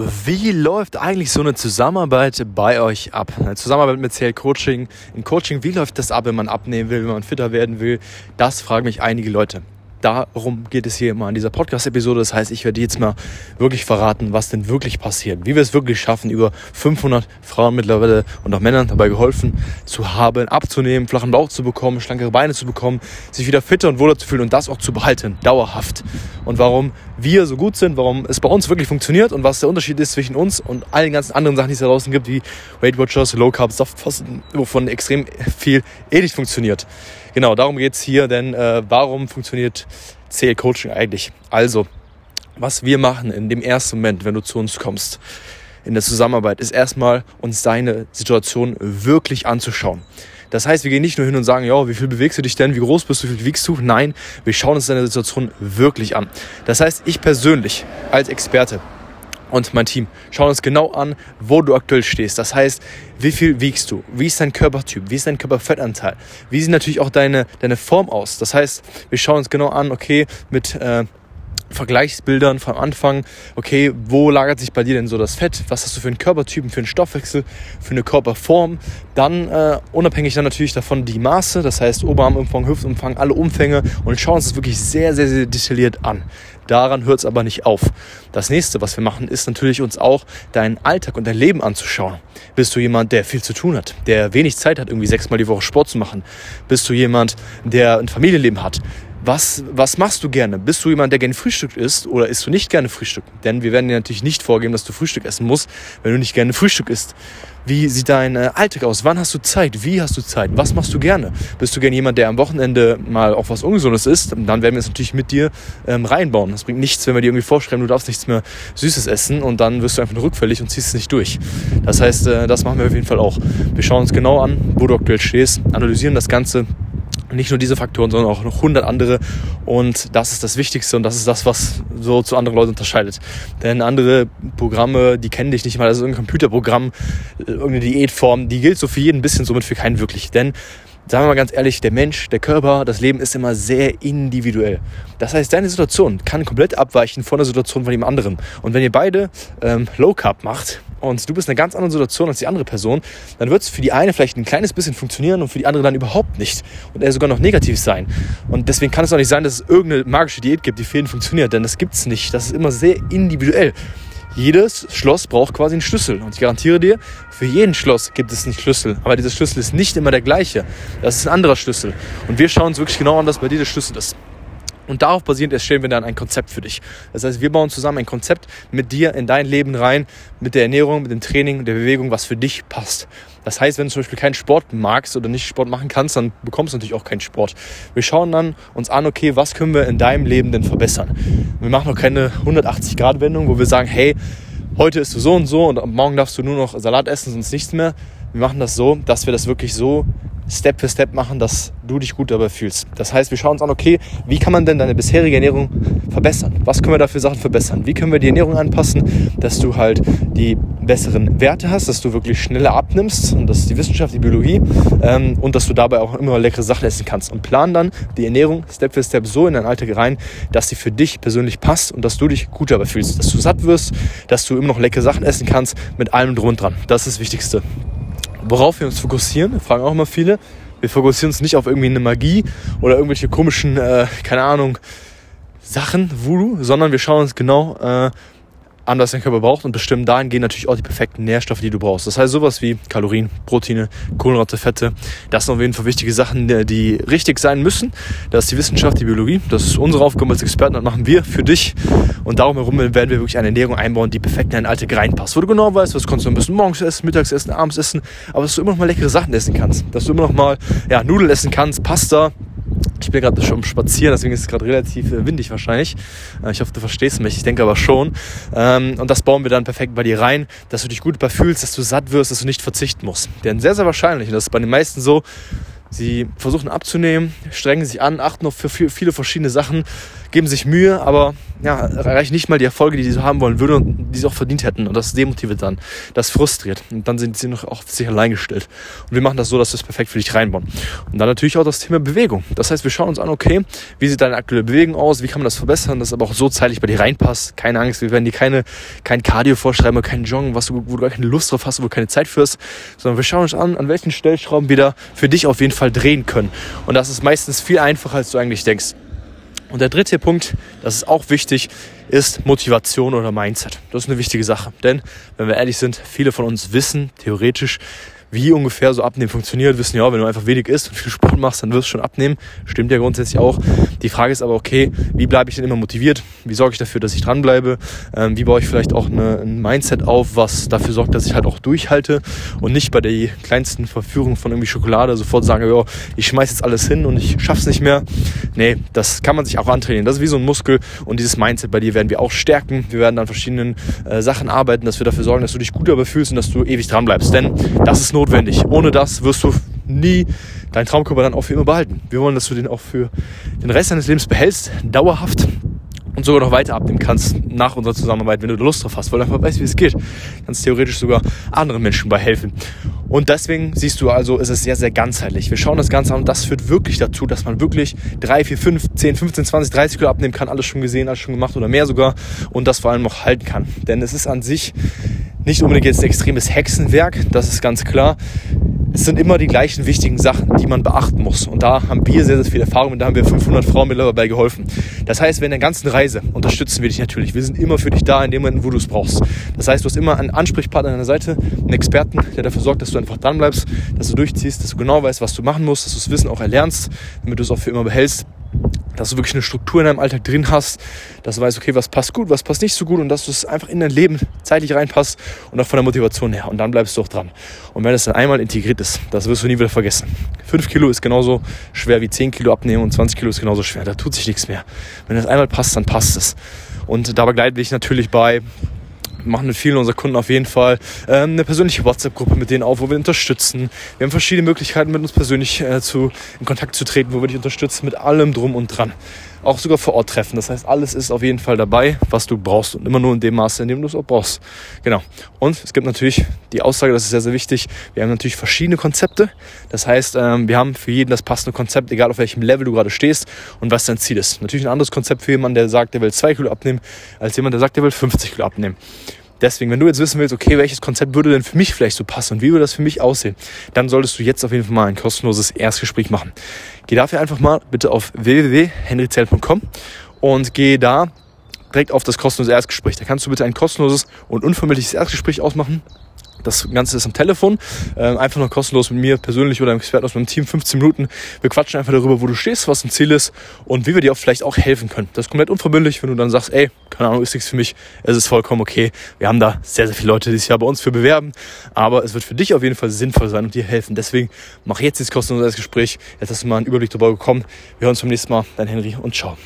Wie läuft eigentlich so eine Zusammenarbeit bei euch ab? Eine Zusammenarbeit mit CL Coaching. In Coaching, wie läuft das ab, wenn man abnehmen will, wenn man fitter werden will? Das fragen mich einige Leute darum geht es hier immer in dieser Podcast-Episode. Das heißt, ich werde jetzt mal wirklich verraten, was denn wirklich passiert. Wie wir es wirklich schaffen, über 500 Frauen mittlerweile und auch Männern dabei geholfen zu haben, abzunehmen, flachen Bauch zu bekommen, schlankere Beine zu bekommen, sich wieder fitter und wohler zu fühlen und das auch zu behalten, dauerhaft. Und warum wir so gut sind, warum es bei uns wirklich funktioniert und was der Unterschied ist zwischen uns und allen ganzen anderen Sachen, die es da draußen gibt, wie Weight Watchers, Low Carb, Softfasten, wovon extrem viel eh nicht funktioniert. Genau, darum geht es hier, denn äh, warum funktioniert CL Coaching eigentlich? Also, was wir machen in dem ersten Moment, wenn du zu uns kommst, in der Zusammenarbeit, ist erstmal uns deine Situation wirklich anzuschauen. Das heißt, wir gehen nicht nur hin und sagen, ja, wie viel bewegst du dich denn, wie groß bist du, wie viel wiegst du? Nein, wir schauen uns deine Situation wirklich an. Das heißt, ich persönlich als Experte und mein Team schauen uns genau an, wo du aktuell stehst. Das heißt, wie viel wiegst du? Wie ist dein Körpertyp? Wie ist dein Körperfettanteil? Wie sieht natürlich auch deine, deine Form aus? Das heißt, wir schauen uns genau an, okay, mit äh, Vergleichsbildern vom Anfang, okay, wo lagert sich bei dir denn so das Fett? Was hast du für einen Körpertypen, für einen Stoffwechsel, für eine Körperform? Dann äh, unabhängig dann natürlich davon die Maße, das heißt Oberarmumfang, Hüftumfang, alle Umfänge und schauen uns das wirklich sehr, sehr, sehr detailliert an. Daran hört es aber nicht auf. Das nächste, was wir machen, ist natürlich uns auch deinen Alltag und dein Leben anzuschauen. Bist du jemand, der viel zu tun hat, der wenig Zeit hat, irgendwie sechsmal die Woche Sport zu machen? Bist du jemand, der ein Familienleben hat? Was, was machst du gerne? Bist du jemand, der gerne Frühstück isst oder isst du nicht gerne Frühstück? Denn wir werden dir natürlich nicht vorgeben, dass du Frühstück essen musst, wenn du nicht gerne Frühstück isst. Wie sieht dein äh, Alltag aus? Wann hast du Zeit? Wie hast du Zeit? Was machst du gerne? Bist du gerne jemand, der am Wochenende mal auch was Ungesundes isst? Dann werden wir es natürlich mit dir ähm, reinbauen. Das bringt nichts, wenn wir dir irgendwie vorschreiben, du darfst nichts mehr Süßes essen und dann wirst du einfach nur rückfällig und ziehst es nicht durch. Das heißt, äh, das machen wir auf jeden Fall auch. Wir schauen uns genau an, wo du aktuell stehst, analysieren das Ganze nicht nur diese Faktoren, sondern auch noch 100 andere. Und das ist das Wichtigste und das ist das, was so zu anderen Leuten unterscheidet. Denn andere Programme, die kennen dich nicht mal. Das ist irgendein Computerprogramm, irgendeine Diätform, die gilt so für jeden ein bisschen, somit für keinen wirklich. Denn sagen wir mal ganz ehrlich, der Mensch, der Körper, das Leben ist immer sehr individuell. Das heißt, deine Situation kann komplett abweichen von der Situation von jemand anderem. Und wenn ihr beide ähm, Low Carb macht, und du bist in einer ganz anderen Situation als die andere Person, dann wird es für die eine vielleicht ein kleines bisschen funktionieren und für die andere dann überhaupt nicht. Und er sogar noch negativ sein. Und deswegen kann es auch nicht sein, dass es irgendeine magische Diät gibt, die für jeden funktioniert. Denn das gibt es nicht. Das ist immer sehr individuell. Jedes Schloss braucht quasi einen Schlüssel. Und ich garantiere dir, für jeden Schloss gibt es einen Schlüssel. Aber dieser Schlüssel ist nicht immer der gleiche. Das ist ein anderer Schlüssel. Und wir schauen uns wirklich genau an, was bei dir der Schlüssel ist. Und darauf basierend erstellen wir dann ein Konzept für dich. Das heißt, wir bauen zusammen ein Konzept mit dir in dein Leben rein, mit der Ernährung, mit dem Training, der Bewegung, was für dich passt. Das heißt, wenn du zum Beispiel keinen Sport magst oder nicht Sport machen kannst, dann bekommst du natürlich auch keinen Sport. Wir schauen dann uns an, okay, was können wir in deinem Leben denn verbessern? Wir machen noch keine 180-Grad-Wendung, wo wir sagen, hey, heute isst du so und so und morgen darfst du nur noch Salat essen, sonst nichts mehr. Wir machen das so, dass wir das wirklich so Step für Step machen, dass du dich gut dabei fühlst. Das heißt, wir schauen uns an, okay, wie kann man denn deine bisherige Ernährung verbessern? Was können wir da für Sachen verbessern? Wie können wir die Ernährung anpassen, dass du halt die besseren Werte hast, dass du wirklich schneller abnimmst und das ist die Wissenschaft, die Biologie ähm, und dass du dabei auch immer leckere Sachen essen kannst und plan dann die Ernährung Step für Step so in deinen Alltag rein, dass sie für dich persönlich passt und dass du dich gut dabei fühlst, dass du satt wirst, dass du immer noch leckere Sachen essen kannst mit allem drum und dran. Das ist das Wichtigste. Worauf wir uns fokussieren, fragen auch immer viele. Wir fokussieren uns nicht auf irgendwie eine Magie oder irgendwelche komischen, äh, keine Ahnung, Sachen, Voodoo, sondern wir schauen uns genau äh, an, was dein Körper braucht und bestimmen dahingehend natürlich auch die perfekten Nährstoffe, die du brauchst. Das heißt sowas wie Kalorien, Proteine, Kohlenhydrate, Fette. Das sind auf jeden Fall wichtige Sachen, die richtig sein müssen. Das ist die Wissenschaft, die Biologie. Das ist unsere Aufgabe als Experten. Das machen wir für dich. Und darum herum werden wir wirklich eine Ernährung einbauen, die perfekt in deinen Alltag reinpasst. Wo du genau weißt, was kannst du ein bisschen morgens essen, mittags essen, abends essen. Aber dass du immer noch mal leckere Sachen essen kannst. Dass du immer noch mal ja, Nudeln essen kannst, Pasta, ich bin gerade schon spazieren, deswegen ist es gerade relativ äh, windig wahrscheinlich. Äh, ich hoffe, du verstehst mich. Ich denke aber schon. Ähm, und das bauen wir dann perfekt bei dir rein, dass du dich gut fühlst, dass du satt wirst, dass du nicht verzichten musst. Denn sehr, sehr wahrscheinlich, und das ist bei den meisten so, Sie versuchen abzunehmen, strengen sich an, achten auf viele verschiedene Sachen, geben sich Mühe, aber ja, erreichen nicht mal die Erfolge, die sie haben wollen würden und die sie auch verdient hätten. Und das demotiviert dann, das frustriert. Und dann sind sie noch auf sich allein gestellt. Und wir machen das so, dass wir es perfekt für dich reinbauen. Und dann natürlich auch das Thema Bewegung. Das heißt, wir schauen uns an, okay, wie sieht deine aktuelle Bewegung aus, wie kann man das verbessern, dass es aber auch so zeitlich bei dir reinpasst. Keine Angst, wir werden dir keine, kein Cardio vorschreiben oder kein Joggen, was du, wo du gar keine Lust drauf hast, wo du keine Zeit für sondern wir schauen uns an, an welchen Stellschrauben wir da für dich auf jeden Fall drehen können. Und das ist meistens viel einfacher, als du eigentlich denkst. Und der dritte Punkt, das ist auch wichtig, ist Motivation oder Mindset. Das ist eine wichtige Sache. Denn, wenn wir ehrlich sind, viele von uns wissen theoretisch, wie ungefähr so Abnehmen funktioniert, wissen ja, wenn du einfach wenig isst und viel Sport machst, dann wirst du schon abnehmen. Stimmt ja grundsätzlich auch. Die Frage ist aber, okay, wie bleibe ich denn immer motiviert? Wie sorge ich dafür, dass ich dranbleibe? Ähm, wie baue ich vielleicht auch eine, ein Mindset auf, was dafür sorgt, dass ich halt auch durchhalte und nicht bei der kleinsten Verführung von irgendwie Schokolade sofort sage, ja, ich schmeiß jetzt alles hin und ich schaff's nicht mehr. Nee, das kann man sich auch antrainieren. Das ist wie so ein Muskel und dieses Mindset bei dir werden wir auch stärken. Wir werden an verschiedenen äh, Sachen arbeiten, dass wir dafür sorgen, dass du dich gut dabei fühlst und dass du ewig dranbleibst. Denn das ist notwendig. Ohne das wirst du nie deinen Traumkörper dann auch für immer behalten. Wir wollen, dass du den auch für den Rest deines Lebens behältst, dauerhaft und sogar noch weiter abnehmen kannst nach unserer Zusammenarbeit, wenn du Lust drauf hast, weil du einfach weißt, wie es geht. Kannst theoretisch sogar anderen Menschen bei helfen. Und deswegen siehst du also, ist es sehr, sehr ganzheitlich. Wir schauen das Ganze an und das führt wirklich dazu, dass man wirklich 3, 4, 5, 10, 15, 20, 30 Kilo abnehmen kann. Alles schon gesehen, alles schon gemacht oder mehr sogar. Und das vor allem auch halten kann. Denn es ist an sich nicht unbedingt jetzt ein extremes Hexenwerk, das ist ganz klar es sind immer die gleichen wichtigen Sachen, die man beachten muss. Und da haben wir sehr, sehr viel Erfahrung und da haben wir 500 Frauen mittlerweile dabei geholfen. Das heißt, während der ganzen Reise unterstützen wir dich natürlich. Wir sind immer für dich da in dem Moment, wo du es brauchst. Das heißt, du hast immer einen Ansprechpartner an deiner Seite, einen Experten, der dafür sorgt, dass du einfach dran bleibst, dass du durchziehst, dass du genau weißt, was du machen musst, dass du das Wissen auch erlernst, damit du es auch für immer behältst dass du wirklich eine Struktur in deinem Alltag drin hast, dass du weißt, okay, was passt gut, was passt nicht so gut und dass du es einfach in dein Leben zeitlich reinpasst und auch von der Motivation her. Und dann bleibst du auch dran. Und wenn es dann einmal integriert ist, das wirst du nie wieder vergessen. 5 Kilo ist genauso schwer wie 10 Kilo abnehmen und 20 Kilo ist genauso schwer. Da tut sich nichts mehr. Wenn das einmal passt, dann passt es. Und da begleite ich natürlich bei machen mit vielen unserer Kunden auf jeden Fall ähm, eine persönliche WhatsApp-Gruppe mit denen auf, wo wir unterstützen. Wir haben verschiedene Möglichkeiten, mit uns persönlich äh, zu, in Kontakt zu treten, wo wir dich unterstützen mit allem drum und dran. Auch sogar vor Ort treffen. Das heißt, alles ist auf jeden Fall dabei, was du brauchst und immer nur in dem Maße, in dem du es auch brauchst. Genau. Und es gibt natürlich die Aussage, das ist sehr, sehr wichtig. Wir haben natürlich verschiedene Konzepte. Das heißt, ähm, wir haben für jeden das passende Konzept, egal auf welchem Level du gerade stehst und was dein Ziel ist. Natürlich ein anderes Konzept für jemanden, der sagt, der will 2 Kilo abnehmen, als jemand, der sagt, der will 50 Kilo abnehmen. Deswegen, wenn du jetzt wissen willst, okay, welches Konzept würde denn für mich vielleicht so passen und wie würde das für mich aussehen, dann solltest du jetzt auf jeden Fall mal ein kostenloses Erstgespräch machen. Geh dafür einfach mal bitte auf www.henryzell.com und geh da direkt auf das kostenlose Erstgespräch. Da kannst du bitte ein kostenloses und unverbindliches Erstgespräch ausmachen. Das Ganze ist am Telefon, äh, einfach nur kostenlos mit mir persönlich oder einem Experten aus meinem Team, 15 Minuten. Wir quatschen einfach darüber, wo du stehst, was dein Ziel ist und wie wir dir auch vielleicht auch helfen können. Das ist komplett unverbindlich, wenn du dann sagst, ey, keine Ahnung, ist nichts für mich, es ist vollkommen okay. Wir haben da sehr, sehr viele Leute, die sich ja bei uns für bewerben, aber es wird für dich auf jeden Fall sinnvoll sein und dir helfen. Deswegen mach jetzt dieses kostenlose Gespräch. Jetzt hast du mal einen Überblick darüber bekommen. Wir hören uns beim nächsten Mal. Dein Henry und ciao.